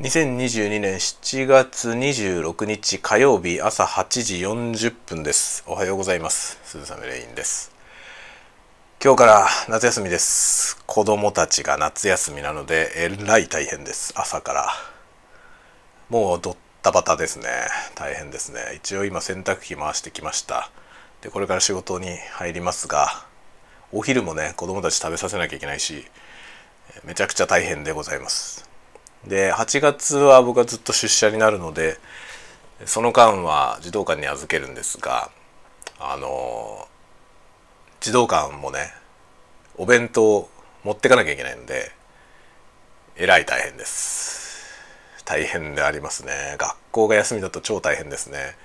2022年7月26日火曜日朝8時40分です。おはようございます。鈴雨レインです。今日から夏休みです。子供たちが夏休みなのでえらい大変です。朝から。もうドッタバタですね。大変ですね。一応今洗濯機回してきました。でこれから仕事に入りますがお昼もね子供たち食べさせなきゃいけないしめちゃくちゃ大変でございます。で8月は僕はずっと出社になるのでその間は児童館に預けるんですがあの児童館もねお弁当持ってかなきゃいけないのでえらい大変です。大変でありますね。学校が休みだと超大変ですね。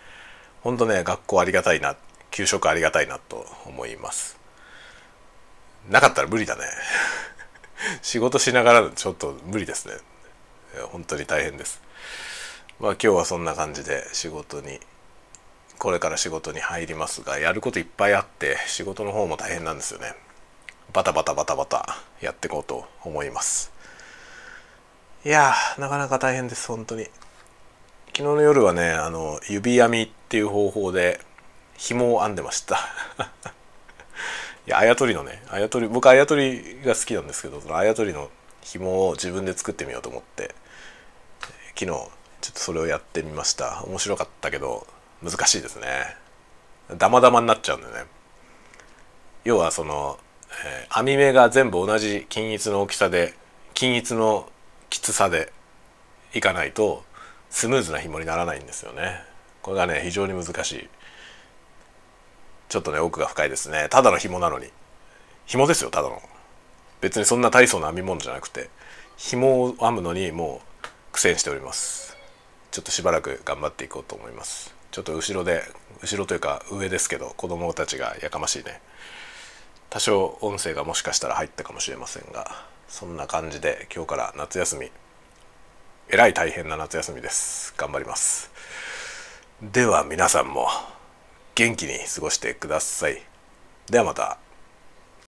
ほんとね学校ありがたいな給食ありがたいなと思います。なかったら無理だね。仕事しながらちょっと無理ですね。本当に大変です。まあ今日はそんな感じで仕事にこれから仕事に入りますがやることいっぱいあって仕事の方も大変なんですよね。バタバタバタバタやっていこうと思います。いやなかなか大変です本当に。昨日の夜はねあの指編みっていう方法で紐を編んでました。いやあやとりのねあやとり僕あやとりが好きなんですけどそのあやとりの紐を自分で作ってみようと思って昨日ちょっとそれをやってみました。面白かったけど難しいですね。ダマダマになっちゃうんだよね。要はその、えー、網目が全部同じ均一の大きさで均一のきつさでいかないとスムーズな紐にならないんですよね。これがね非常に難しい。ちょっとね奥が深いですね。ただの紐なのに。紐ですよただの。別にそんな大層な編み物じゃなくて紐を編むのにもう苦戦しております。ちょっとしばらく頑張っていこうと思います。ちょっと後ろで後ろというか上ですけど子供たちがやかましいね。多少音声がもしかしたら入ったかもしれませんがそんな感じで今日から夏休み。えらい大変な夏休みです。頑張ります。では皆さんも元気に過ごしてください。ではまた。